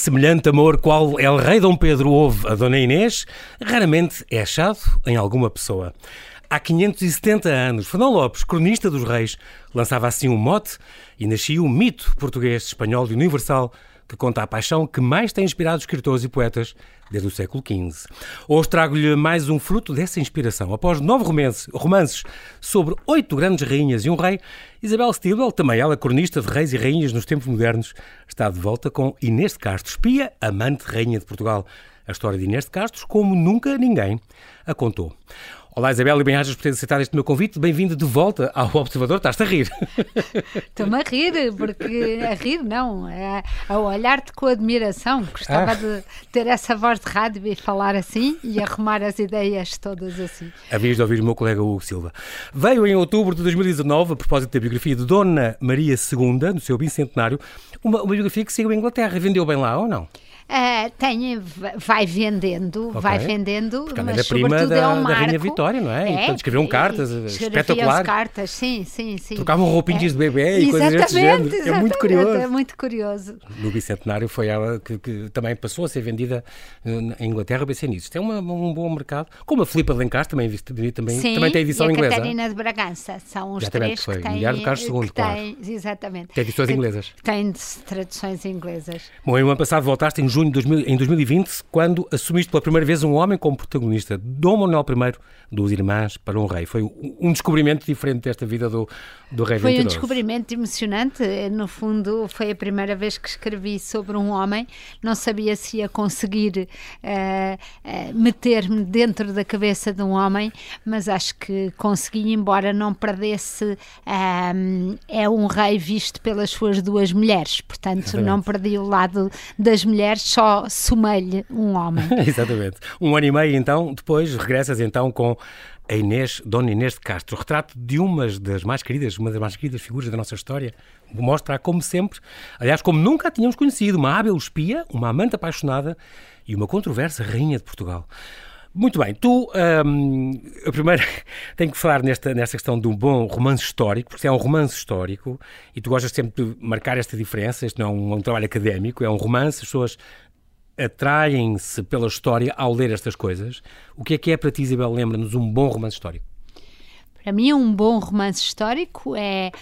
Semelhante amor qual El Rei Dom Pedro houve a Dona Inês, raramente é achado em alguma pessoa. Há 570 anos, Fernão Lopes, cronista dos reis, lançava assim um mote e nascia o mito português, espanhol e universal que conta a paixão que mais tem inspirado escritores e poetas desde o século XV. Hoje trago-lhe mais um fruto dessa inspiração. Após nove romances, sobre oito grandes rainhas e um rei, Isabel Stilwell, também ela cronista de reis e rainhas nos tempos modernos, está de volta com Inês de Castro, espia, amante rainha de Portugal. A história de Inês de Castro, como nunca ninguém a contou. Olá Isabel e bem-ajas por ter aceitado este meu convite. Bem-vindo de volta ao Observador. Estás-te a rir? Estou-me a rir, porque a rir não, é a olhar-te com admiração. Gostava ah. de ter essa voz de rádio e falar assim e arrumar as ideias todas assim. Havias de ouvir o meu colega Hugo Silva. Veio em outubro de 2019, a propósito da biografia de Dona Maria II, no seu bicentenário, uma, uma biografia que saiu em Inglaterra. Vendeu bem lá ou não? Uh, tem, vai vendendo, okay. vai vendendo, Porque mas prima sobretudo da, é um marco. da Rainha Vitória, não é? é então escreviam cartas espetaculares. cartas, sim, sim, sim. Trocavam roupinhas é. de bebê e coisas desse género. É muito curioso. É muito curioso. No Bicentenário foi ela que, que também passou a ser vendida eh, em Inglaterra, pensei nisso. É uma, um bom mercado. Como a Filipa de também, também, sim, também tem edição e a inglesa. Catarina de Bragança, são os exatamente, três foi. que têm... Milhar de Carlos II, claro. Tem, exatamente. Tem edições inglesas. Tem traduções inglesas. Bom, em ano passado voltaste em junho de 2000, em 2000 2020, quando assumiste pela primeira vez um homem como protagonista, Dom Manuel I, dos Irmãs para um Rei. Foi um descobrimento diferente desta vida do, do Rei Foi um descobrimento emocionante. No fundo, foi a primeira vez que escrevi sobre um homem. Não sabia se ia conseguir uh, uh, meter-me dentro da cabeça de um homem, mas acho que consegui, embora não perdesse. Um, eh, é um rei visto pelas suas duas mulheres, portanto, Exatamente. não perdi o lado das mulheres, só somei-lhe um homem. Exatamente. Um ano e meio, então, depois regressas então com a Inês, Dona Inês de Castro, retrato de uma das mais queridas, uma das mais queridas figuras da nossa história. Mostra como sempre, aliás, como nunca a tínhamos conhecido, uma hábil espia, uma amante apaixonada e uma controversa rainha de Portugal. Muito bem, tu, hum, a primeira, tenho que falar nesta, nesta questão de um bom romance histórico, porque é um romance histórico e tu gostas sempre de marcar esta diferença. Este não é um, um trabalho académico, é um romance, as pessoas atraem-se pela história ao ler estas coisas. O que é que é para ti, Isabel? Lembra-nos um bom romance histórico? Para mim, um bom romance histórico é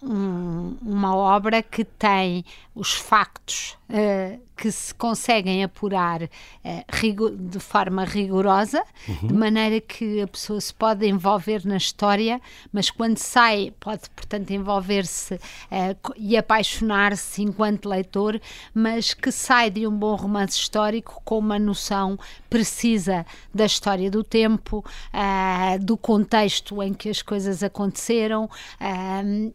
um, uma obra que tem os factos uh, que se conseguem apurar uh, de forma rigorosa, uhum. de maneira que a pessoa se pode envolver na história, mas quando sai, pode, portanto, envolver-se uh, e apaixonar-se enquanto leitor, mas que sai de um bom romance histórico com uma noção precisa da história do tempo, uh, do contexto em que as coisas aconteceram.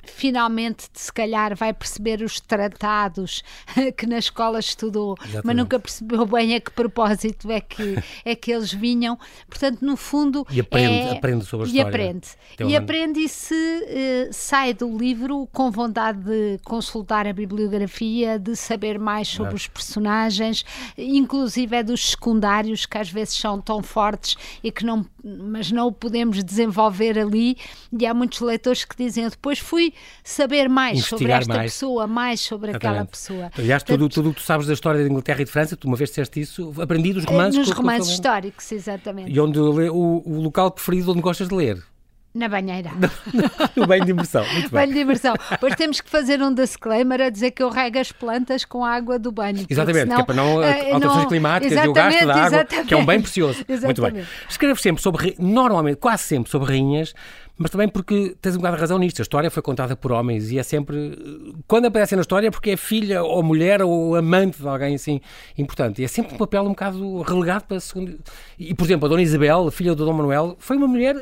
finalmente, se calhar, vai perceber os tratados que na escola estudou estudou, Exatamente. mas nunca percebeu bem a que propósito é que, é que eles vinham. Portanto, no fundo. E aprende, é, aprende sobre a história. E aprende. e aprende e se uh, sai do livro com vontade de consultar a bibliografia, de saber mais sobre é. os personagens, inclusive é dos secundários que às vezes são tão fortes e que não, mas não o podemos desenvolver ali. E há muitos leitores que dizem: depois fui saber mais Investigar sobre esta mais. pessoa, mais sobre Exatamente. aquela pessoa. Aliás, tudo, tudo o que tu sabes da história da Inglaterra e de França, tu uma vez disseste isso, aprendi dos romances. Nos romances históricos, exatamente. E onde o, o local preferido onde gostas de ler? Na banheira. no banho de imersão. Muito bem. Banho de imersão. Depois temos que fazer um disclaimer a dizer que eu rego as plantas com a água do banho. Exatamente, senão, que é para não uh, alterações não, climáticas e o gasto da água, que é um bem precioso. Exatamente. Muito bem. Escrevo sempre sobre, normalmente, quase sempre sobre rainhas, mas também porque tens um bocado de razão nisto. A história foi contada por homens e é sempre. Quando aparece na história é porque é filha ou mulher ou amante de alguém assim importante. E é sempre um papel um bocado relegado para segundo. E, por exemplo, a Dona Isabel, filha do Dom Manuel, foi uma mulher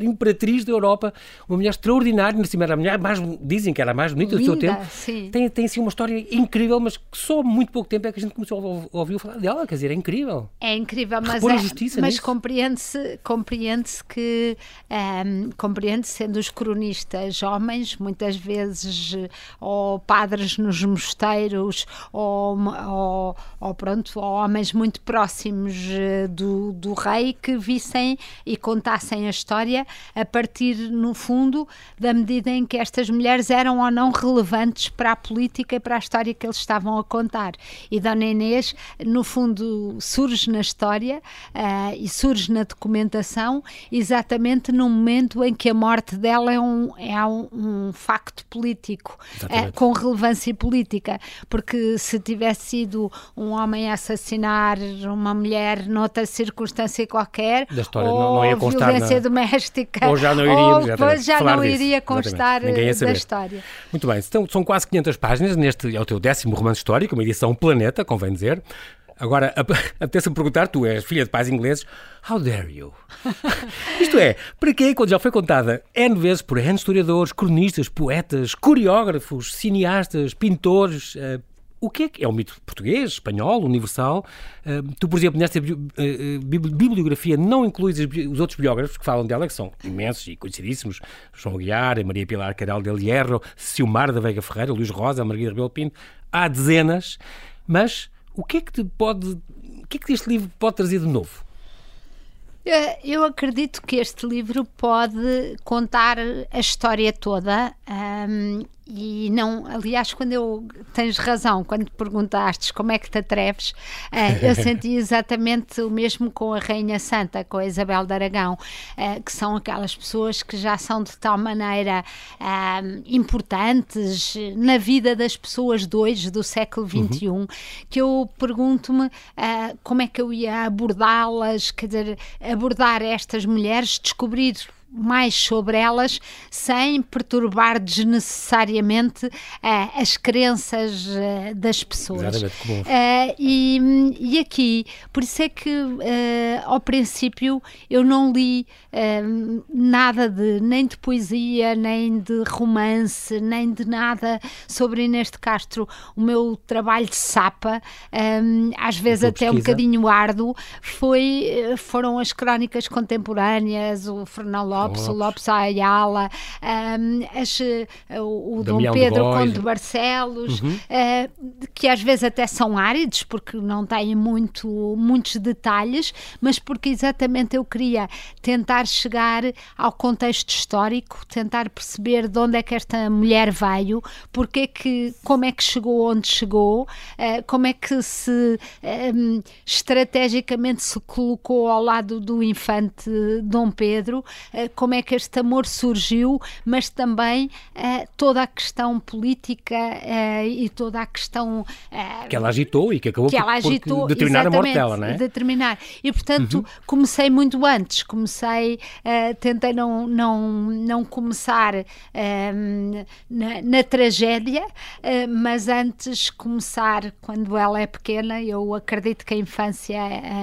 imperatriz da Europa, uma mulher extraordinária. Na cima era a mulher mais. Dizem que era a mais bonita Linda, do seu tempo. Sim. Tem, tem assim uma história incrível, mas que só há muito pouco tempo é que a gente começou a ouvir falar dela. Quer dizer, é incrível. É incrível, mas, é, mas compreende-se compreende que. Um, compreende, sendo os cronistas homens, muitas vezes ou padres nos mosteiros, ou, ou, ou pronto, ou homens muito próximos do, do rei que vissem e contassem a história a partir, no fundo, da medida em que estas mulheres eram ou não relevantes para a política e para a história que eles estavam a contar. E Dona Inês, no fundo, surge na história uh, e surge na documentação exatamente no momento em que a morte dela é um, é um, um facto político, uh, com relevância política, porque se tivesse sido um homem a assassinar uma mulher noutra circunstância qualquer, da história ou não, não ia constar violência na... doméstica, ou já não iria, ou, já não iria constar da história. Muito bem, então, são quase 500 páginas, neste é o teu décimo romance histórico, uma edição Planeta, convém dizer. Agora, apetece-me perguntar, tu és filha de pais ingleses, how dare you? Isto é, para quê, quando já foi contada N vezes por N historiadores, cronistas, poetas, coreógrafos, cineastas, pintores, uh, o que é que é um mito português, espanhol, universal? Uh, tu, por exemplo, nesta uh, bibliografia não incluís os outros biógrafos que falam dela, que são imensos e conhecidíssimos, João Aguiar, Maria Pilar Caral del Hierro, Silmar da Veiga Ferreira, Luís Rosa, Margarida Rebelo Pinto, há dezenas, mas o que é que te pode, o que é que este livro pode trazer de novo? Eu acredito que este livro pode contar a história toda um, e não, aliás, quando eu tens razão, quando perguntaste como é que te atreves, uh, eu senti exatamente o mesmo com a Rainha Santa, com a Isabel de Aragão, uh, que são aquelas pessoas que já são de tal maneira uh, importantes na vida das pessoas de hoje, do século XXI, uhum. que eu pergunto-me como é que eu ia abordá-las, quer dizer, abordar estas mulheres, descobrir mais sobre elas sem perturbar desnecessariamente uh, as crenças uh, das pessoas. Uh, e, e aqui, por isso é que ao princípio eu não li nada de nem de poesia, nem de romance, nem de nada sobre Inês de Castro. O meu trabalho de sapa, um, às vezes até um bocadinho árduo, foi, foram as crónicas contemporâneas, o Fernão Lopes, o Lopes Ayala, um, as, o, o Dom Pedro Conde de Barcelos, uhum. uh, que às vezes até são áridos, porque não têm muito, muitos detalhes, mas porque exatamente eu queria tentar chegar ao contexto histórico, tentar perceber de onde é que esta mulher veio, porque é que, como é que chegou onde chegou, uh, como é que se um, estrategicamente se colocou ao lado do infante Dom Pedro, uh, como é que este amor surgiu, mas também uh, toda a questão política uh, e toda a questão uh, que ela agitou e que acabou que por, agitou, por determinar a morte dela, não é? Determinar. E portanto uhum. comecei muito antes, comecei, tentei não, não, não começar na, na, tragédia, mas antes começar quando ela é pequena. Eu acredito que a infância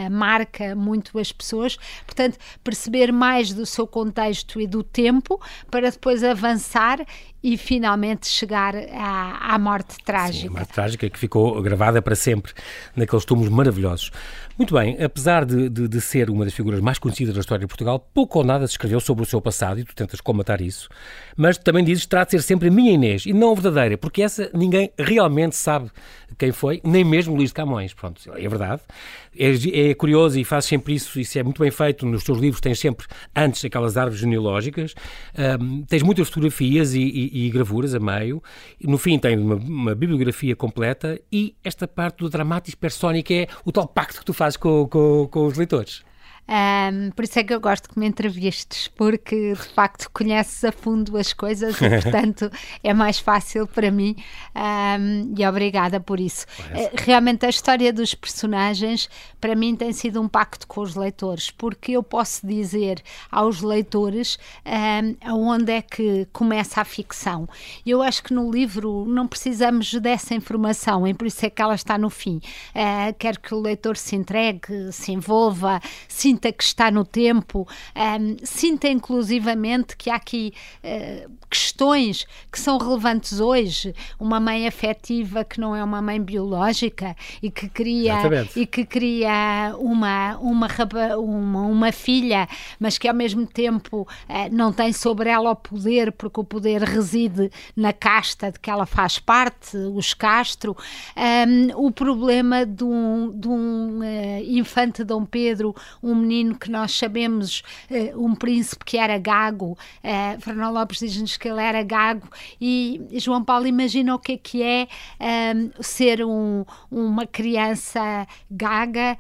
marca muito as pessoas, portanto perceber mais do seu contexto e do tempo para depois avançar e finalmente chegar à, à morte trágica. Sim, a morte trágica que ficou gravada para sempre naqueles túmulos maravilhosos. Muito bem, apesar de, de, de, ser uma das figuras mais conhecidas da história de Portugal, pouco ou nada se escreveu sobre o seu passado e tu tentas combatar isso, mas também dizes que terá de ser sempre a minha Inês e não a verdadeira, porque essa ninguém realmente sabe quem foi, nem mesmo Luís de Camões. Pronto, é verdade. É, é curioso e fazes sempre isso, isso é muito bem feito. Nos teus livros tens sempre antes aquelas árvores genealógicas, um, tens muitas fotografias e, e, e, gravuras a meio, no fim tem uma, uma, bibliografia completa e esta parte do dramático persónico é o tal pacto que tu fazes com, com, com os leitores. Um, por isso é que eu gosto que me entrevistes, porque de facto conheces a fundo as coisas e, portanto, é mais fácil para mim. Um, e obrigada por isso. Uh, realmente, a história dos personagens, para mim, tem sido um pacto com os leitores, porque eu posso dizer aos leitores um, aonde é que começa a ficção. Eu acho que no livro não precisamos dessa informação, e por isso é que ela está no fim. Uh, quero que o leitor se entregue, se envolva, se sinta que está no tempo, um, sinta inclusivamente que há aqui uh, questões que são relevantes hoje. Uma mãe afetiva que não é uma mãe biológica e que cria, e que cria uma, uma, uma, uma filha, mas que ao mesmo tempo uh, não tem sobre ela o poder, porque o poder reside na casta de que ela faz parte, os Castro. Um, o problema de um, de um uh, infante Dom Pedro, um menino que nós sabemos, uh, um príncipe que era gago. Uh, Fernão Lopes diz-nos que ele era gago e João Paulo imagina o que é que é um, ser um, uma criança gaga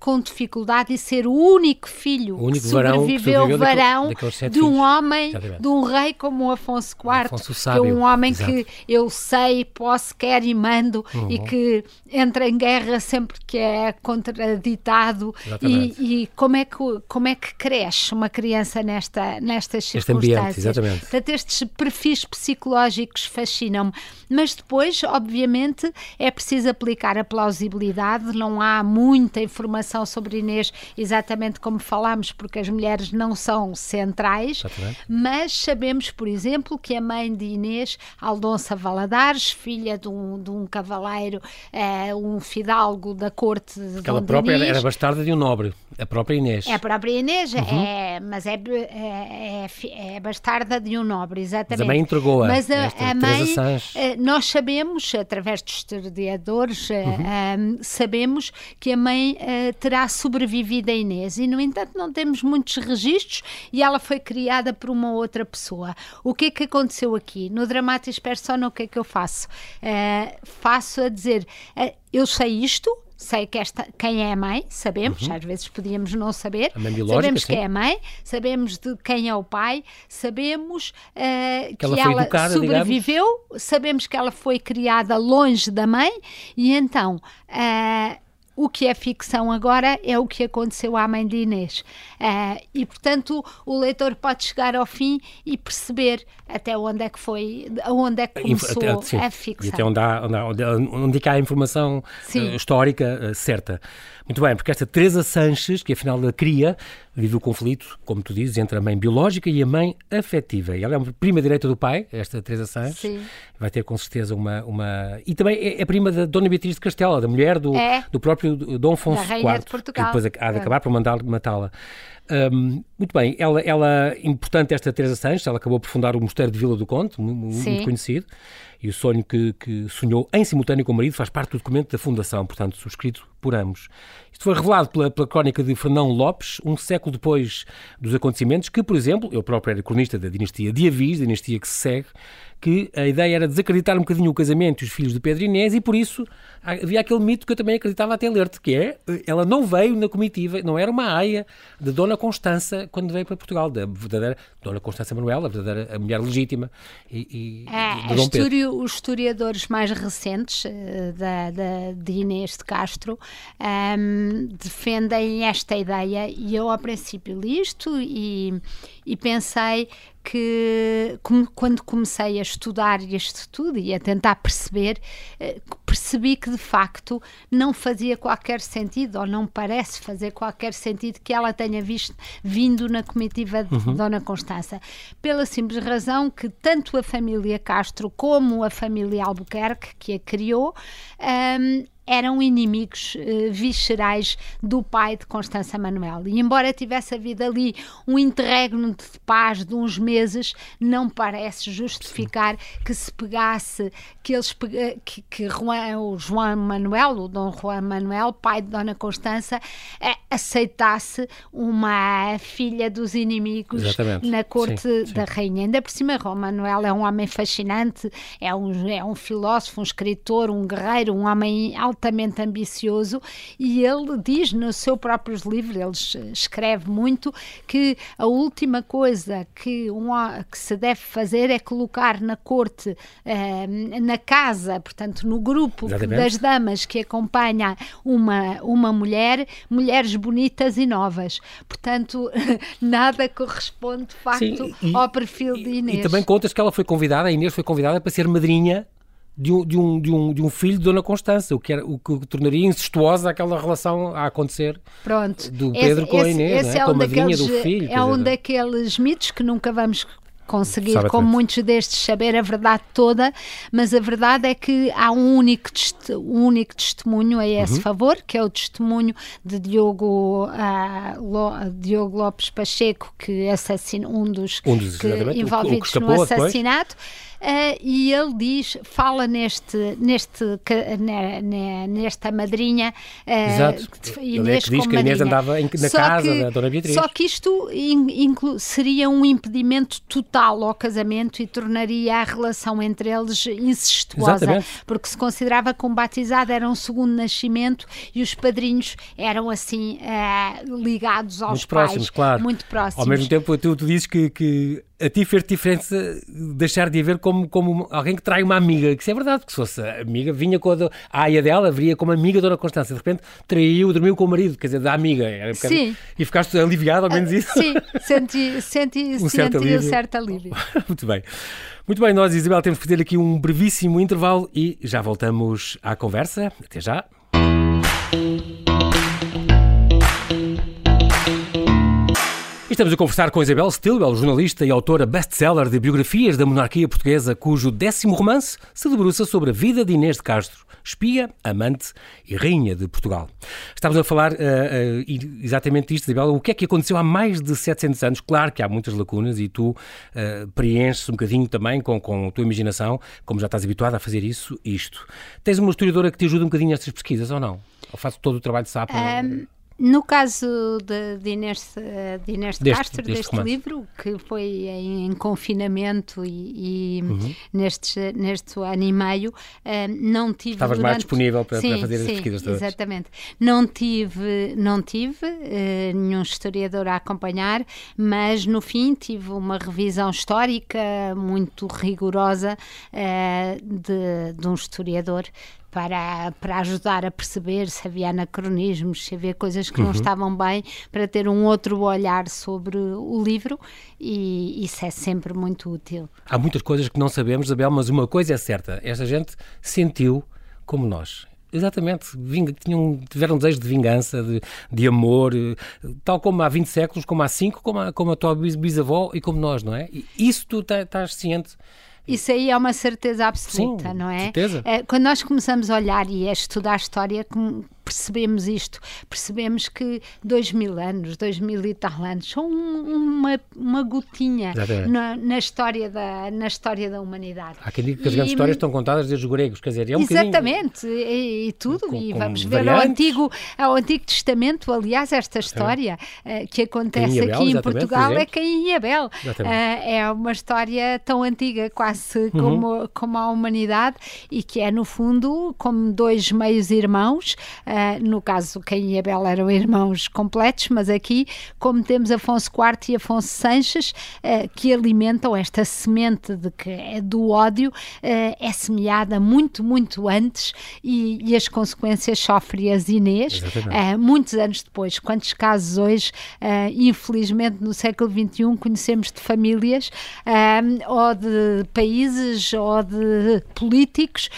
com dificuldade e ser o único filho o único que sobreviveu, varão, varão de um filhos. homem, Exatamente. de um rei como Afonso IV, Afonso que é um homem Exato. que eu sei, posso, quero e mando Uhum. e que entra em guerra sempre que é contraditado e, e, como é que como é que cresce uma criança nesta nestas este circunstâncias? ambiente, exatamente. Portanto, estes perfis psicológicos fascinam-me. Mas depois obviamente é preciso aplicar a plausibilidade. Não há muita informação sobre Inês exatamente como falámos porque as mulheres não são centrais. Exatamente. mas sabemos por exemplo que a mãe de Inês Aldonça Valadares filha de um, de um cavaleiro é, um fidalgo da corte de Dom própria era, era bastarda de um nobre, a própria Inês. É a própria Inês, Uhum. é, mas é, é, é é bastarda de um nobre, exatamente. Mas a mãe entregou-a, Mas a, esta a mãe, eh, nós sabemos, através dos historiadores, eh, Uhum. eh, sabemos que a mãe eh, terá sobrevivido a Inês e, no entanto, não temos muitos registros e ela foi criada por uma outra pessoa. O que é que aconteceu aqui? No Dramatis Persona, o que é que eu faço? Eh, faço a dizer, eh, eu sei isto, sei que esta, quem é a mãe, sabemos, às vezes podíamos não saber, Uhum. A mãe biológica, sabemos sim. quem é a mãe, sabemos de quem é o pai, sabemos eh, que, ela foi ela educada, sobreviveu, sabemos que ela foi criada longe da mãe e então eh, o que é ficção agora é o que aconteceu à mãe de Inês. Eh, e, portanto, o leitor pode chegar ao fim e perceber até onde é que foi, onde é que começou até- sim. a E ficção. até onde, há, onde, há- onde, onde é há a informação eh, histórica eh, certa. Muito bem, porque esta Teresa Sanches, que afinal a cria, vive o conflito, como tu dizes, entre a mãe biológica e a mãe afetiva. E ela é uma prima direita do pai, esta Teresa Sanches. Sim. Vai ter com certeza uma. uma... E também é, é prima da Dona Beatriz de Castela, da mulher do, É. do próprio Dom Afonso IV, que depois há de É. acabar por mandar matá-la. Hum, muito bem, ela, ela, importante esta Teresa Sanches, ela acabou por fundar o Mosteiro de Vila do Conde, mu- mu- Sim. muito conhecido, e o sonho que, que sonhou em simultâneo com o marido faz parte do documento da fundação, portanto, subscrito por ambos. Isto foi revelado pela, pela crónica de Fernão Lopes, um século depois dos acontecimentos, que, por exemplo, eu próprio era cronista da dinastia de Avis, dinastia que se segue, que a ideia era desacreditar um bocadinho o casamento e os filhos de Pedro Inês, e por isso havia aquele mito que eu também acreditava até ler-te, que é, ela não veio na comitiva, não era uma aia de Dona Constança quando veio para Portugal, da verdadeira Dona Constança Manuela, a verdadeira a mulher legítima e, e É, Dom Pedro. história- os historiadores mais recentes eh, da, da- de Inês de Castro ehm, defendem esta ideia e eu ao princípio li isto e, e pensei que quando comecei a estudar este tudo e a tentar perceber, eh, percebi que de facto não fazia qualquer sentido ou não parece fazer qualquer sentido que ela tenha visto, vindo na comitiva de Dona Constança, pela simples razão que tanto a família Castro como a família Albuquerque, que a criou, ehm, eram inimigos eh, viscerais do pai de Constança Manuel. E embora tivesse havido ali um interregno de paz de uns meses, não parece justificar que se pegasse, que eles pega- que, que Juan- o João Manuel, o Dom Juan Manuel, pai de Dona Constança, eh, aceitasse uma filha dos inimigos Exatamente. na corte Sim, sim. da rainha. Ainda por cima, João Manuel é um homem fascinante, é um, é um filósofo, um escritor, um guerreiro, um homem altamente ambicioso e ele diz nos seus próprios livros, ele es- escreve muito, que a última coisa que, um, que se deve fazer é colocar na corte, eh, na casa, portanto, no grupo Exatamente. das damas que acompanha uma, uma mulher, mulheres bonitas e novas. Portanto, nada corresponde de facto Sim, e- ao perfil de Inês. E também contas que ela foi convidada, a Inês foi convidada para ser madrinha de um, de um, de um, de um filho de Dona Constança, o que, era, o que tornaria incestuosa aquela relação a acontecer Pronto. do Pedro esse, com a Inês, esse é? é com a um madrinha daqueles, do filho. É um daqueles mitos que nunca vamos conseguir, Sabe como muitos destes, saber a verdade toda, mas a verdade é que há um único, um único testemunho a esse Uhum. favor, que é o testemunho de Diogo, Lo- Diogo Lopes Pacheco, que assassinou um dos, Um dos, que- exatamente, o que- o que envolvidos no escapou depois. Ah, e ele diz, fala neste, neste, ca- ne- ne- nesta madrinha uh, Exato. Ele é que diz que a Inês andava em- na casa da Dona Beatriz. Só que isto in- seria um impedimento total ao casamento e tornaria a relação entre eles incestuosa, Exatamente. porque se considerava que um batizado era um segundo nascimento e os padrinhos eram assim eh, ligados aos Muito próximos, pais, claro. muito próximos. Ao mesmo tempo, tu, tu dizes que, que a ti fez diferença deixar de haver como, como alguém que trai uma amiga, que isso é verdade, porque se fosse amiga, vinha com a, do- a aia dela, viria como amiga da Dona Constância, de repente traiu, dormiu com o marido, quer dizer, da amiga. Era um bocado- Sim. E ficaste aliviado, ao menos isso. Sim, senti, senti, Um certo senti um certo alívio. Muito bem. Muito bem, nós, Isabel, temos que fazer aqui um brevíssimo intervalo e já voltamos à conversa. Até já. Estamos a conversar com Isabel Stilwell, jornalista e autora best-seller de biografias da monarquia portuguesa, cujo décimo romance se debruça sobre a vida de Inês de Castro, espia, amante e rainha de Portugal. Estamos a falar eh, eh, exatamente disto, Isabel, o que é que aconteceu há mais de 700 anos. Claro que há muitas lacunas e tu eh, preenches um bocadinho também com, com a tua imaginação, como já estás habituada a fazer isso, isto. Tens uma historiadora que te ajuda um bocadinho nestas pesquisas ou não? Ou faz todo o trabalho de sapo? No caso de, de Inês, de Inês de Deste- Castro, deste deste, livro, que foi em, em confinamento e, e Uhum. neste, neste ano e meio, eh, não tive. Estavas mais durante- disponível para- para Sim, fazer as sim, pesquisas todas. Exatamente. Não tive, não tive eh, nenhum historiador a acompanhar, mas no fim tive uma revisão histórica muito rigorosa eh, de, de um historiador para, para ajudar a perceber se havia anacronismos, se havia coisas que não estavam bem, para ter um outro olhar sobre o livro e isso é sempre muito útil. Há muitas coisas que não sabemos, Isabel, mas uma coisa é certa: esta gente sentiu como nós. Exatamente, vinga- tinham, tiveram um desejo de vingança, de, de amor, tal como há 20 séculos, como há 5, como como a tua bis- bisavó e como nós, não é? E isso tu tá- estás ciente. Isso aí é uma certeza absoluta, Sim, não é? certeza. Eh, Quando nós começamos a olhar e a estudar a história, com- percebemos isto. Percebemos que dois mil anos, dois mil e tal anos, são um- uma, uma gotinha na, na história da, na história da humanidade. Há quem diga que as E- grandes histórias estão contadas desde os gregos, quer dizer, é um. Exatamente, e, e tudo, Com- e vamos ver ao. Antigo, ao Antigo Testamento, aliás, esta história eh, que acontece Abel, aqui em por Portugal é. Caim e Abel. Eh, é uma história tão antiga quase Uhum. como, como a humanidade e que é, no fundo, como dois meios irmãos, eh, no caso Caim e Abel eram irmãos completos, mas aqui, como temos Afonso IV e Afonso Sanches, eh, que alimentam esta semente de que é do ódio, eh, é semeada muito, muito antes e, e as consequências sofre-as Inês, Exatamente. eh, muitos anos depois. Quantos casos hoje, infelizmente, no século XXI, conhecemos de famílias ou de países ou de políticos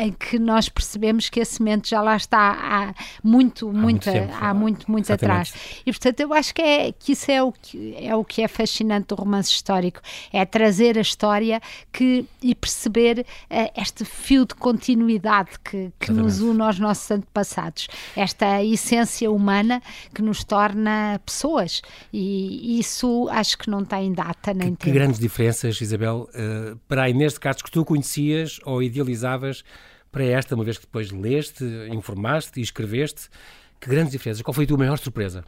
em que nós percebemos que a semente já lá está há muito, muito muito, tempo. há muito, muito Exatamente. atrás. E portanto eu acho que, é, que isso é o que, é o que é fascinante do romance histórico, é trazer a história que, e perceber eh, este fio de continuidade que, que nos une aos nossos antepassados, esta essência humana que nos torna pessoas e isso acho que não tem data nem Que tempo. grandes diferenças, Isabel, eh, para a Inês de Castro que tu conhecias ou idealizavas para esta, uma vez que depois leste, informaste e escreveste. Que grandes diferenças. Qual foi a tua maior surpresa?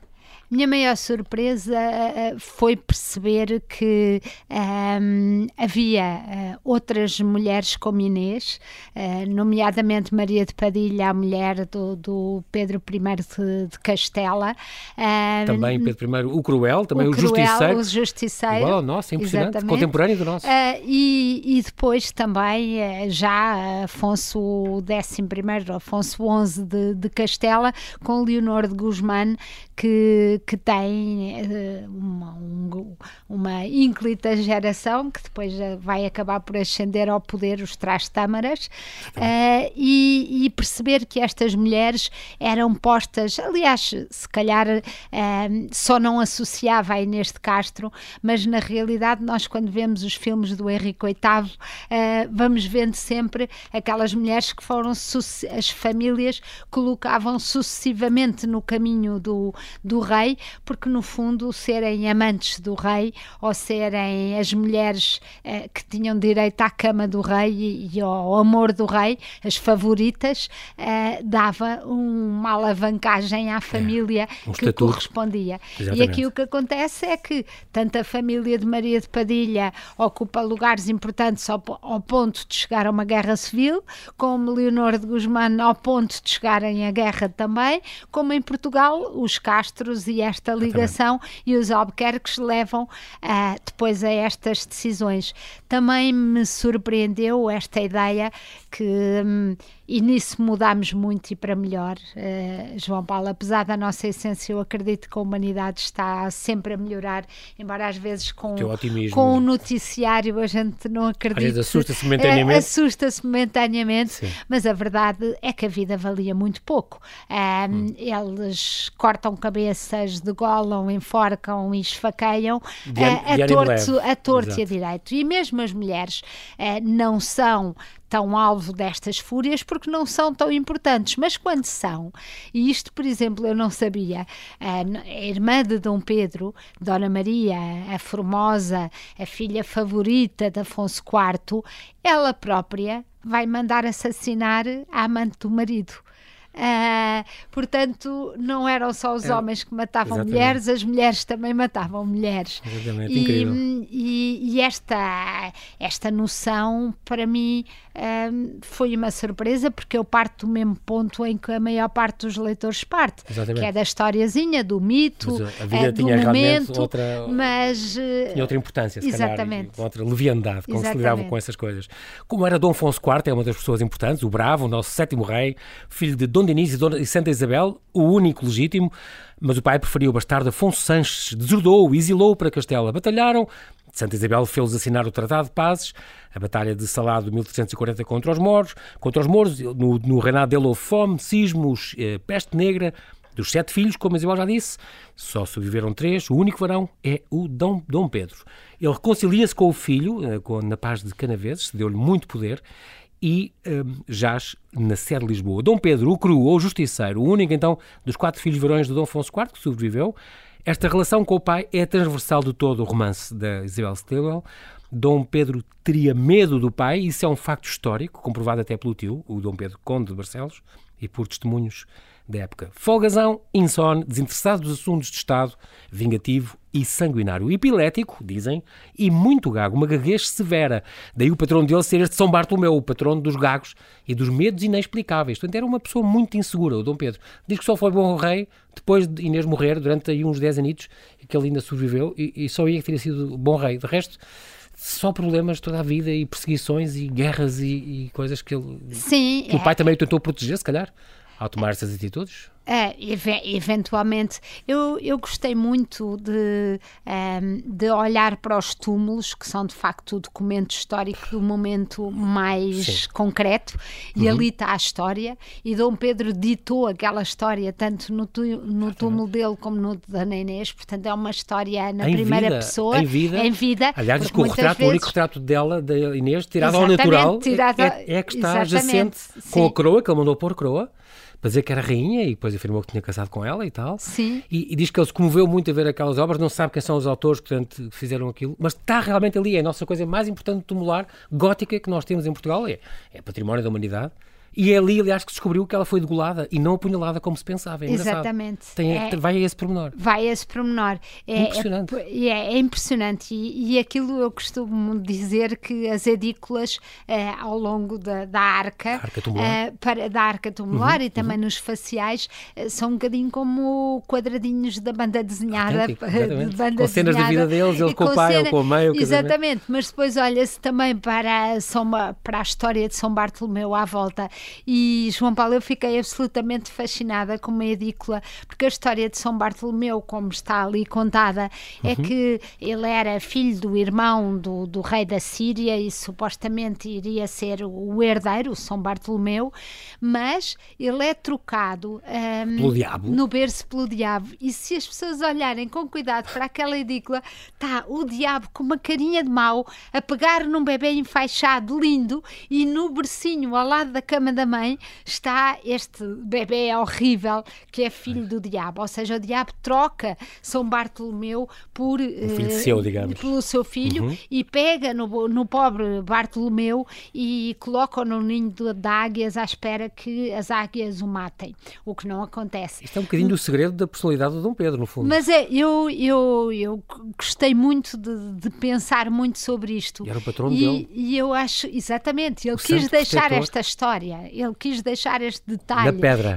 Minha maior surpresa eh, foi perceber que ehm, havia eh, outras mulheres como Inês, eh, nomeadamente Maria de Padilha, a mulher do, do Pedro I de, de Castela. eh, Também Pedro I, o Cruel, também o, Cruel, Justiceiro. o Justiceiro. Igual ao nosso, impressionante. Exatamente. Contemporâneo do nosso. E, e depois também eh, já Afonso XI, Afonso XI de, de Castela, com Leonor de Guzmán, que, que tem uh, uma, um, uma ínclita geração que depois vai acabar por ascender ao poder os trás-tâmaras uh, e, e, perceber que estas mulheres eram postas, aliás, se calhar uh, só não associava a Inês de Castro, mas na realidade nós quando vemos os filmes do Henrique VIII vamos vendo sempre aquelas mulheres que foram as famílias colocavam sucessivamente no caminho do, do rei, porque no fundo serem amantes do rei ou serem as mulheres eh, que tinham direito à cama do rei e, e ao amor do rei, as favoritas, eh, dava uma alavancagem à família é, um que estatuto. correspondia. Exatamente. E aqui o que acontece é que tanto a família de Maria de Padilha ocupa lugares importantes ao, ao ponto de chegar a uma guerra civil, como Leonor de Guzmán ao ponto de chegarem à guerra também, como em Portugal os Castros e esta ligação e os Albuquerques levam uh, depois a estas decisões. Também me surpreendeu esta ideia que hum, e nisso mudámos muito e para melhor, uh, João Paulo. Apesar da nossa essência, eu acredito que a humanidade está sempre a melhorar, embora às vezes com, com o noticiário a gente não acredita. Assusta-se momentaneamente. Uh, assusta-se momentaneamente, Sim. mas a verdade é que a vida valia muito pouco. Um, hum. Eles cortam cabeças, degolam, enforcam e esfaqueiam Diário, uh, a, torto, a torto e a direito. E mesmo as mulheres uh, não são tão alvo destas fúrias porque não são tão importantes, mas quando são, e isto, por exemplo, eu não sabia, a irmã de Dom Pedro, Dona Maria, a Formosa, a filha favorita de Afonso IV, ela própria vai mandar assassinar a amante do marido. Uh, portanto, não eram só os é, homens que matavam exatamente. mulheres, as mulheres também matavam mulheres. Exatamente, e, incrível. E, e, esta, esta noção, para mim, uh, foi uma surpresa, porque eu parto do mesmo ponto em que a maior parte dos leitores parte, exatamente. que é da historiazinha, do mito, a vida uh, do tinha momento, outra, mas... tinha outra importância, se exatamente. calhar, outra leviandade, como se lidava com essas coisas. Como era Dom Afonso IV, é uma das pessoas importantes, o Bravo, o nosso sétimo rei, filho de Dom Denis e, Santa Isabel, o único legítimo, mas o pai preferiu o bastardo Afonso Sanches, deserdou-o, exilou para Castela. Batalharam, Santa Isabel fez-los assinar o Tratado de Pazes, a Batalha de Salado de 1340 contra os moros, contra os moros, no, no reinado dele houve fome, sismos, eh, peste negra, dos sete filhos, como Isabel já disse, só sobreviveram três. O único varão é o Dom, Dom Pedro. Ele reconcilia-se com o filho, eh, na paz de Canaveses, deu-lhe muito poder, e um, jaz na sede de Lisboa. Dom Pedro, o cru ou justiceiro, o único então dos quatro filhos varões de Dom Afonso IV que sobreviveu. Esta relação com o pai é transversal de todo o romance da Isabel Stilwell. Dom Pedro teria medo do pai, isso é um facto histórico, comprovado até pelo tio, o Dom Pedro Conde de Barcelos, e por testemunhos da época. Folgazão, insone, desinteressado dos assuntos de Estado, vingativo e sanguinário. Epilético, dizem, e muito gago, uma gaguez severa. Daí o patrão dele ser este São Bartolomeu, o patrono dos gagos e dos medos inexplicáveis. Portanto, era uma pessoa muito insegura, o Dom Pedro. Diz que só foi bom rei depois de Inês morrer, durante aí uns 10 anitos, que ele ainda sobreviveu, e, e só ia que teria sido bom rei. De resto, só problemas toda a vida e perseguições e guerras e, e coisas que ele. Sim. Que é. o pai também o tentou proteger, se calhar ao tomar essas atitudes? É, eventualmente. Eu, eu gostei muito de, ehm, de olhar para os túmulos, que são de facto o documento histórico do momento mais Sim. concreto, e uhum. ali está a história. E Dom Pedro ditou aquela história, tanto no, no túmulo dele como no da Inês, portanto é uma história na em primeira vida, pessoa. Em vida. Em vida Aliás, diz que o, retrato, vezes... o único retrato dela, da Inês, tirado ao natural, tirado, é, é, que está jacente com a coroa, que ele mandou pôr coroa para dizer que era rainha e depois afirmou que tinha casado com ela e tal. Sim. E, e, diz que ele se comoveu muito a ver aquelas obras, não sabe quem são os autores que portanto, fizeram aquilo, mas está realmente ali. É a nossa coisa mais importante tumular gótica que nós temos em Portugal, é, é património da humanidade. E é ali, aliás, que descobriu que ela foi degolada e não apunhalada como se pensava. É Exatamente. Tem, é, vai a esse pormenor. Vai a esse pormenor. É, impressionante. É, é, é impressionante. E, e, aquilo eu costumo dizer que as edículas eh, ao longo da, da arca, arca eh, para, da arca tumular uhum, e também uhum. nos faciais, eh, são um bocadinho como quadradinhos da banda desenhada. de banda com cenas da vida deles, ele com o pai, cena, ou com a mãe. Exatamente, mas depois olha-se também para, São, para a história de São Bartolomeu à volta E João Paulo, eu fiquei absolutamente fascinada com uma edícula, porque a história de São Bartolomeu, como está ali contada, é uhum. que ele era filho do irmão do, do rei da Síria e supostamente iria ser o herdeiro, São Bartolomeu, mas ele é trocado um, pelo diabo. no berço pelo diabo. E se as pessoas olharem com cuidado para aquela edícula, está o diabo com uma carinha de mau a pegar num bebê enfaixado lindo e no bercinho ao lado da cama da mãe está este bebê horrível que é filho do diabo. Ou seja, o diabo troca São Bartolomeu por um uh, seu, pelo seu filho uhum. e pega no, no pobre Bartolomeu e coloca-o no ninho de águias à espera que as águias o matem, o que não acontece. Isto é um bocadinho o segredo da personalidade de Dom Pedro, no fundo. Mas é, eu, eu, eu gostei muito de, de pensar muito sobre isto. E era o patrono e, dele. E eu acho, exatamente, ele o quis deixar protetor. esta história, ele quis deixar este detalhe,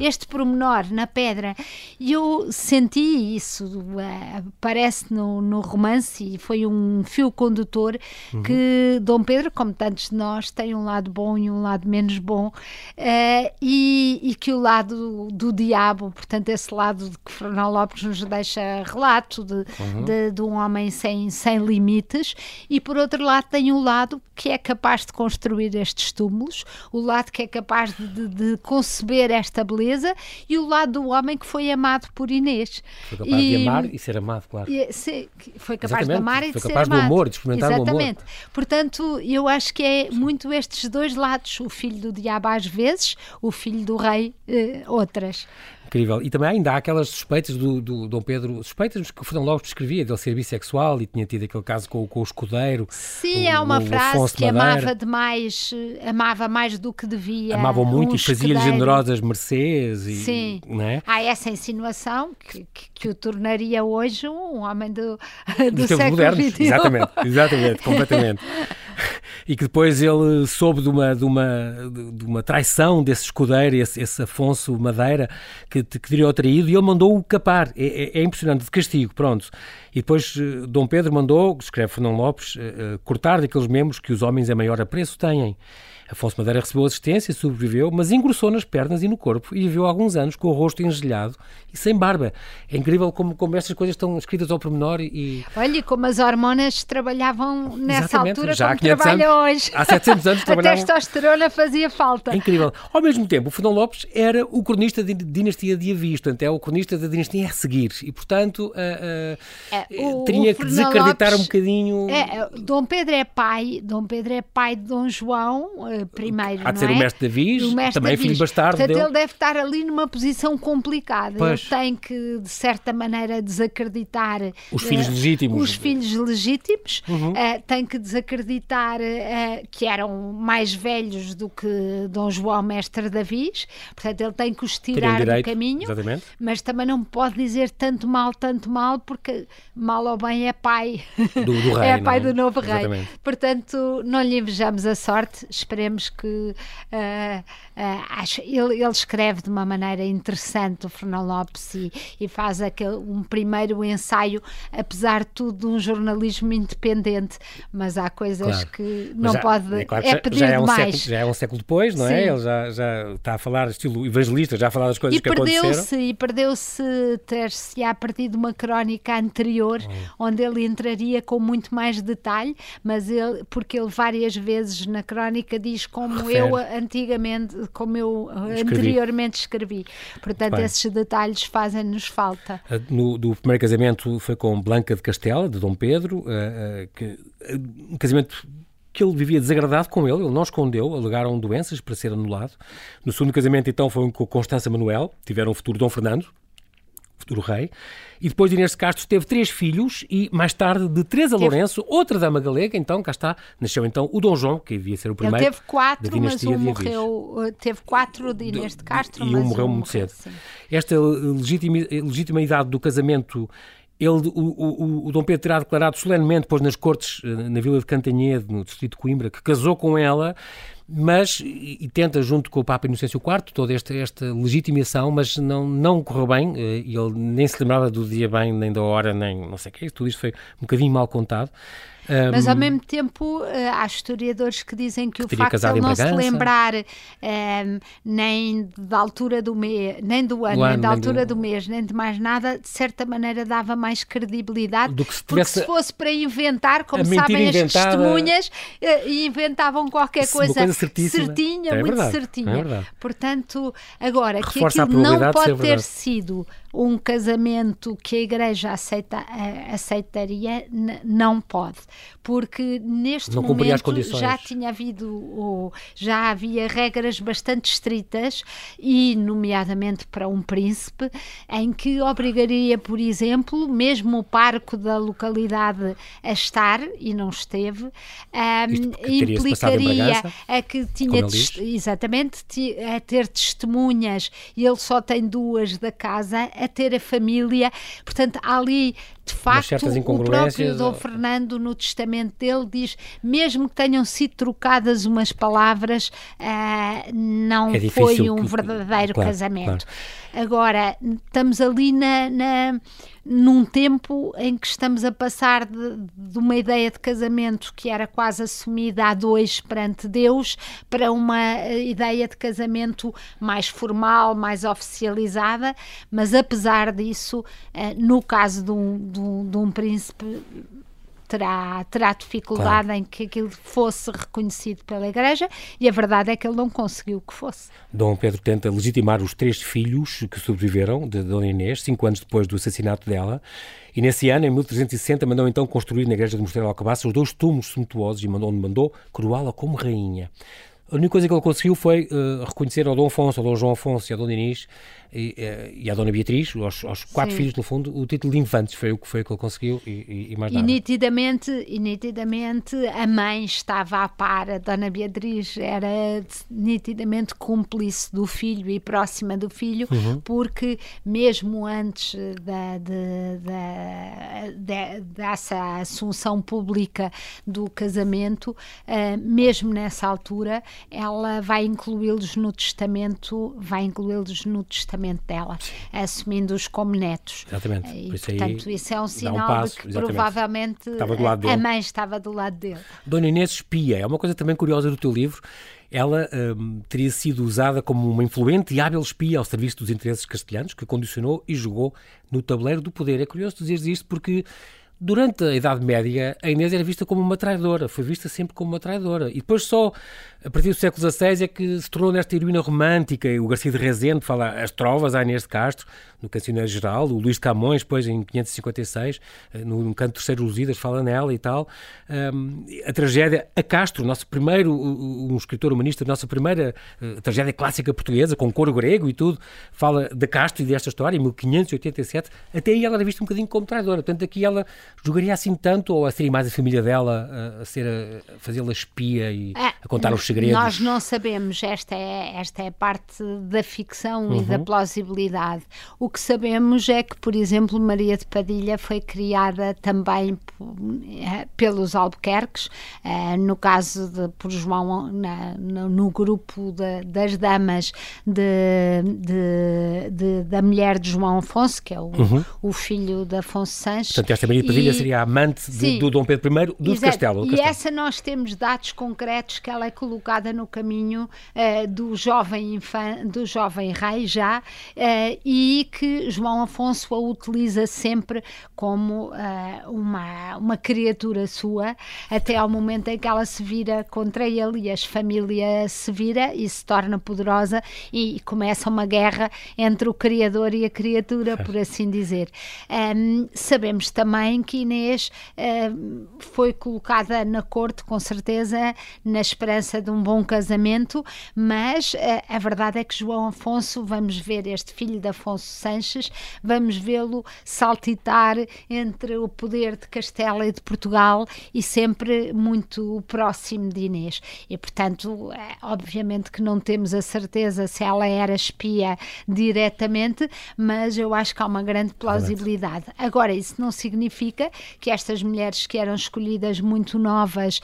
este pormenor na pedra. E eu senti isso, uh, aparece no, no romance e foi um fio condutor uhum. que Dom Pedro, como tantos de nós, tem um lado bom e um lado menos bom, uh, e, e, que o lado do diabo, portanto, esse lado de que Fernão Lopes nos deixa relato de, uhum. de, de, um homem sem, sem limites, e por outro lado, tem o um lado que é capaz de construir estes túmulos, o lado que é capaz de, de conceber esta beleza, e o lado do homem que foi amado por Inês. Foi capaz e, de amar e ser amado, claro. E, se, foi capaz Exatamente. de amar e foi de ser amado. do amor, de experimentar Exatamente. o amor. Portanto, eu acho que é muito estes dois lados, o filho do diabo às vezes, o filho do rei eh, outras. Incrível. E também ainda há aquelas suspeitas do, do Dom Pedro, suspeitas que o Fernão Lopes descrevia, dele ser bissexual e tinha tido aquele caso com, com o escudeiro. Sim, o, há uma frase que amava demais, amava mais do que devia. Amava muito e fazia-lhe generosas mercês. E, Sim. Né? Há essa insinuação que, que, que, o tornaria hoje um homem do, do século modernos. Exatamente, exatamente, completamente. e que depois ele soube de uma, de uma, de uma traição desse escudeiro, esse, esse Afonso Madeira, que, que teria o traído, e ele mandou-o capar. É, é, é, impressionante, de castigo, pronto. E depois eh, Dom Pedro mandou, escreve Fernão Lopes, uh, cortar daqueles membros que os homens a maior apreço têm. Afonso Madeira recebeu assistência, sobreviveu, mas engrossou nas pernas e no corpo e viveu alguns anos com o rosto engelhado e sem barba. É incrível como, como estas coisas estão escritas ao pormenor e... Olha, como as hormonas trabalhavam nessa Exatamente, altura já como hoje. Há 700 anos trabalhavam... A testosterona fazia falta. É incrível. Ao mesmo tempo, o Fernão Lopes era o cronista da dinastia de Avis, portanto, é o cronista da dinastia a seguir e, portanto, uh, é, o, tinha o que desacreditar Lopes, um bocadinho... É, Dom Pedro é pai, Dom Pedro é pai de Dom João, uh, primeiro, Há de ser é? o mestre Davis, também Davis. filho bastardo Portanto, dele. ele deve estar ali numa posição complicada. Pois. Ele tem que, de certa maneira, desacreditar... Os filhos uh, legítimos. Os filhos legítimos. Uhum. Uh, tem que desacreditar uh, que eram mais velhos do que Dom João, mestre Davis. Portanto, ele tem que os tirar direito, do caminho. Exatamente. Mas também não pode dizer tanto mal, tanto mal, porque mal ou bem é pai. Do, do rei, é pai do novo rei. Exatamente. Portanto, não lhe invejamos a sorte. Esperemos que uh, uh, acho, ele, ele, escreve de uma maneira interessante o Fernão Lopes e, e, faz aquele, um primeiro ensaio, apesar de tudo, de um jornalismo independente, mas há coisas claro. que não já, pode. É, claro, é pedir já é um demais. Século, já é um século depois, não é? Sim. é? Ele já, já está a falar, estilo evangelista, já a falar das coisas e que perdeu aconteceram. E perdeu-se ter-se-á perdido uma crónica anterior, hum. onde ele entraria com muito mais detalhe, mas ele, porque ele várias vezes na crónica diz como Refere. eu antigamente, como eu escrevi. anteriormente escrevi. Portanto, Bem. esses detalhes fazem-nos falta. No, do primeiro casamento foi com Blanca de Castela, de Dom Pedro, uh, uh, que, um casamento que ele vivia desagradado com ele, ele não escondeu, alegaram doenças para ser anulado. No segundo casamento, então, foi com Constança Manuel, tiveram o futuro Dom Fernando, futuro rei. E depois de Inês de Castro teve três filhos e mais tarde de Teresa teve... Lourenço, outra dama galega, então cá está, nasceu então o Dom João, que devia ser o primeiro. Ele teve quatro, mas um morreu, eh, teve quatro de Inês de Castro, e um morreu um muito morreu, cedo. Sim. Esta legítima, legítima idade do casamento ele, o, o, o, Dom Pedro terá declarado solenemente, depois nas cortes, eh, na vila de Cantanhede, no distrito de Coimbra, que casou com ela mas e, tenta, junto com o Papa Inocêncio IV, toda esta, esta legitimação, mas não, não correu bem, e ele nem se lembrava do dia bem, nem da hora, nem não sei o que, tudo isto foi um bocadinho mal contado. Um, Mas ao mesmo tempo eh, há historiadores que dizem que, que o facto de ele não se lembrar um, nem da altura do mês, nem do ano, do nem da altura do... do... mês, nem de mais nada, de certa maneira dava mais credibilidade do que se tivesse porque se fosse para inventar, como sabem as testemunhas, uh, inventavam qualquer coisa, coisa certinha, é muito verdade, certinha. É Portanto, agora Reforça que aquilo não pode ter sido um casamento que a Igreja aceita, uh, aceitaria, não pode. Porque neste não momento já tinha havido, já havia regras bastante estritas, e nomeadamente para um príncipe, em que obrigaria, por exemplo, mesmo o parco da localidade a estar, e não esteve, um, implicaria a que tinha exatamente a ter testemunhas. E ele só tem duas da casa, a ter a família, portanto, ali de facto, o próprio Dom Fernando, no testamento dele, diz: mesmo que tenham sido trocadas umas palavras, uh, não é foi um verdadeiro claro, casamento. Claro. Agora, estamos ali na, na, num tempo em que estamos a passar de, de, uma ideia de casamento que era quase assumida a dois perante Deus para uma eh, ideia de casamento mais formal, mais oficializada, mas apesar disso, eh, no caso de um, de um, de um príncipe terá, terá dificuldade claro. em que aquilo fosse reconhecido pela Igreja e a verdade é que ele não conseguiu que fosse. Dom Pedro tenta legitimar os três filhos que sobreviveram de Dona Inês, cinco anos depois do assassinato dela, e nesse ano, em 1360, mandou então construir na igreja do Mosteiro de Alcobaça os dois túmulos suntuosos e mandou, mandou coroá-la como rainha. A única coisa que ele conseguiu foi uh, reconhecer ao Dom Afonso, ao Dom João Afonso e à Dona Inês e, eh, e à Dona Beatriz, aos, aos quatro Sim. filhos, no fundo, o título de infantes foi o que foi que ele conseguiu e, e mais nada. E nitidamente, e nitidamente a mãe estava a par, a Dona Beatriz era nitidamente cúmplice do filho e próxima do filho, uhum. porque mesmo antes da, de, da, de, dessa assunção pública do casamento, uh, mesmo nessa altura, ela vai incluí-los no testamento, vai incluí-los no testamento dela, assumindo-os como netos. Exatamente. E, isso portanto, isso é um sinal um passo, de que exatamente. provavelmente a, a mãe estava do lado dele. Dona Inês espia, é uma coisa também curiosa do teu livro. Ela hum, teria sido usada como uma influente e hábil espia ao serviço dos interesses castelhanos, que condicionou e jogou no tabuleiro do poder. É curioso dizeres isto porque durante a Idade Média, a Inês era vista como uma traidora, foi vista sempre como uma traidora. E depois só a partir do século XVI é que se tornou nesta heroína romântica, e o Garcia de Rezende fala as trovas à Inês de Castro, no Cancioneiro Geral, o Luís de Camões, depois em 556, eh, no, Canto Terceiro Lusíadas, fala nela e tal. Um, a tragédia, a Castro, nosso primeiro, um escritor humanista, nossa primeira uh, tragédia clássica portuguesa, com coro grego e tudo, fala da Castro e desta história, em 1587, até aí ela era vista um bocadinho como traidora, portanto aqui ela jogaria assim tanto, ou seria mais a família dela a, a ser, a, a fazê-la espia e é, a contar os segredos? Nós não sabemos, esta é, esta é parte da ficção uhum. e da uhum. plausibilidade. O que sabemos é que, por exemplo, Maria de Padilha foi criada também eh, pelos Albuquerques, eh, no caso de por João, na, no grupo de, das damas de, de, da mulher de João Afonso, que é o, uhum. o filho de Afonso Sanches. Portanto, esta Maria de Padilha e, seria a amante sim, do Dom Pedro I do exato, Castelo. E essa nós temos dados concretos que ela é colocada no caminho uh, do jovem infan, do jovem rei já uh, e que João Afonso a utiliza sempre como uh, uma, uma criatura sua até ao momento em que ela se vira contra ele e a família se vira e se torna poderosa e, começa uma guerra entre o criador e a criatura, por assim dizer. Um, sabemos também que Inês foi colocada na corte, com certeza, na esperança de um bom casamento, mas uh, a verdade é que João Afonso, vamos ver este filho de Afonso Sanches, vamos vê-lo saltitar entre o poder de Castela e de Portugal e sempre muito próximo de Inês. E, portanto, é, obviamente que não temos a certeza se ela era espia diretamente, mas eu acho que há uma grande plausibilidade. Agora, isso não significa que estas mulheres que eram escolhidas muito novas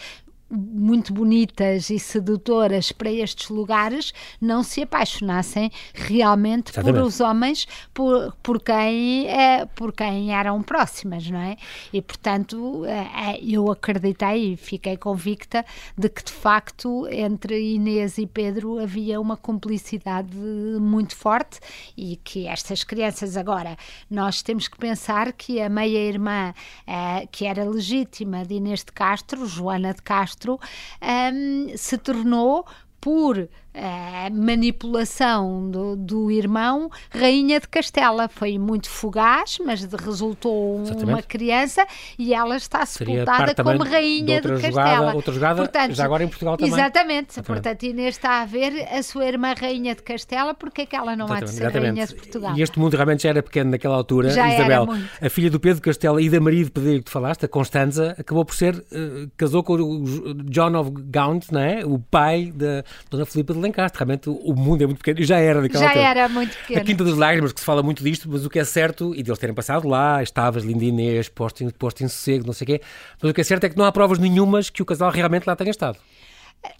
muito bonitas e sedutoras para estes lugares não se apaixonassem realmente Exatamente. por os homens por, por, quem, é, por quem eram próximas, não é? E portanto é, eu acreditei e fiquei convicta de que de facto entre Inês e Pedro havia uma cumplicidade muito forte e que estas crianças agora nós temos que pensar que a meia-irmã eh, que era legítima de Inês de Castro, Joana de Castro, um, se tornou por a manipulação do, do, irmão, Rainha de Castela. Foi muito fugaz, mas resultou Exatamente. uma criança e ela está sepultada como Rainha de, de Castela. Jogada, outra jogada, Portanto, já agora em Portugal também. Exatamente. exatamente. Portanto, Inês está a ver a sua irmã Rainha de Castela, porque é que ela não exatamente, há de ser exatamente. Rainha de Portugal? E este mundo realmente já era pequeno naquela altura. Já Isabel, a filha do Pedro Castela e da Maria de Pedro que tu falaste, a Constanza, acabou por ser, uh, casou com o John of Gaunt, não é? o pai da Dona Filipa de Lencastre. Realmente o mundo é muito pequeno. Já era naquela Já altura. era muito pequeno. A Quinta das Lágrimas, que se fala muito disto, mas o que é certo, e deles terem passado lá, estavas, linda Inês, posto em, posto em sossego, não sei o quê, mas o que é certo é que não há provas nenhumas que o casal realmente lá tenha estado.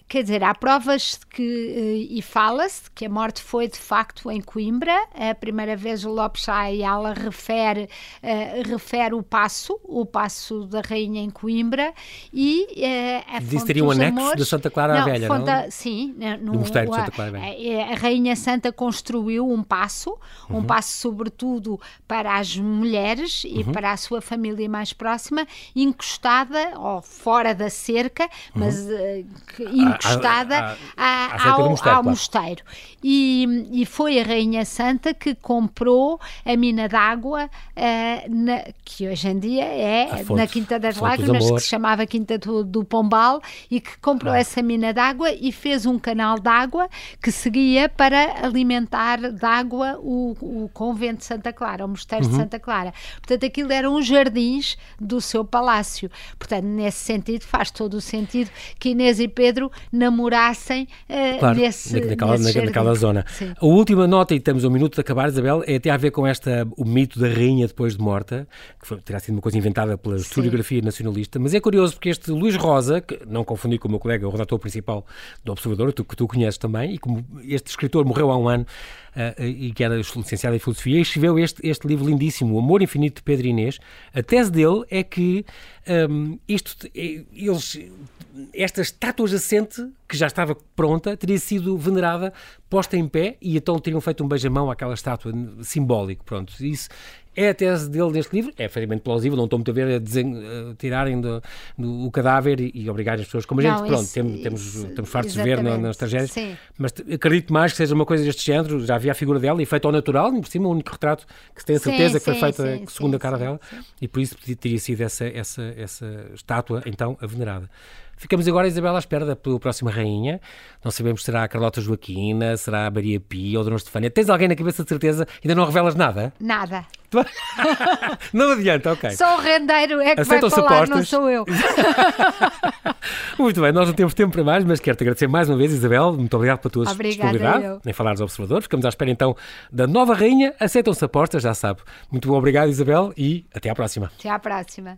Quer dizer, há provas que, eh, e fala-se que a morte foi de facto em Coimbra. A primeira vez o Lopes Ayala refere, uh, refere o passo, o passo da Rainha em Coimbra e uh, a Diz teria um anexo Amores, de Santa Clara não, a Velha, fonta, não? Sim. No, no Mosteiro de Santa Clara a Velha. A, a, Rainha Santa construiu um passo, um uhum. passo sobretudo para as mulheres e uhum. para a sua família mais próxima, encostada ou fora da cerca, mas uh, encostada a, ao, mosteiro, ao claro. mosteiro. E, e, foi a Rainha Santa que comprou a mina d'água, uh, que hoje em dia é fonte, na Quinta das Lágrimas, que se chamava Quinta do, do Pombal, e que comprou ah. essa mina d'água e fez um canal d'água que seguia para alimentar d'água o, o convento de Santa Clara, o mosteiro uhum. de Santa Clara. Portanto, aquilo eram os jardins do seu palácio. Portanto, nesse sentido, faz todo o sentido que Inês e Pedro namorassem uh, claro, nesse, naquela, nesse naquela zona. Sim. A última nota, e estamos a um minuto de acabar, Isabel, é ter a ver com esta, o mito da rainha depois de morta, que foi, terá sido uma coisa inventada pela historiografia nacionalista, mas é curioso porque este Luís Rosa, que não confundi com o meu colega, o redator principal do Observador, tu, que tu conheces também, e como este escritor morreu há um ano, e que era licenciado em Filosofia, e escreveu este, este livro lindíssimo, O Amor Infinito de Pedro Inês. A tese dele é que um, isto, eles esta estátua jacente, que já estava pronta, teria sido venerada, posta em pé, e então teriam feito um beijamão àquela estátua simbólico. Pronto, isso é a tese dele neste livro, é efetivamente plausível, não estou muito a ver a, desen, a tirarem do, do, o cadáver e, e obrigarem as pessoas como a gente. Não, Pronto, isso, temos, temos, temos fartos de ver nas, nas tragédias, Sim. mas acredito mais que seja uma coisa deste género. Já havia a figura dela e feita ao natural, por cima, o único retrato que se tem a certeza sim, que foi sim, feita segundo a cara dela, e por isso teria sido essa, essa, essa estátua então a venerada. Ficamos agora, Isabel, à espera da próxima rainha. Não sabemos se será a Carlota Joaquina, será a Maria Pia ou a Dona Estefânia. Tens alguém na cabeça de certeza? Ainda não revelas nada? Nada. não adianta, ok. Só o rendeiro é que vai falar, apostas. não sou eu. Muito bem, nós não temos tempo para mais, mas quero-te agradecer mais uma vez, Isabel. Muito obrigado pela tua Obrigada disponibilidade eu. em falar aos observadores. Ficamos à espera então da nova rainha. Aceitam-se apostas, já sabe. Muito obrigado, Isabel, e até à próxima. Até à próxima.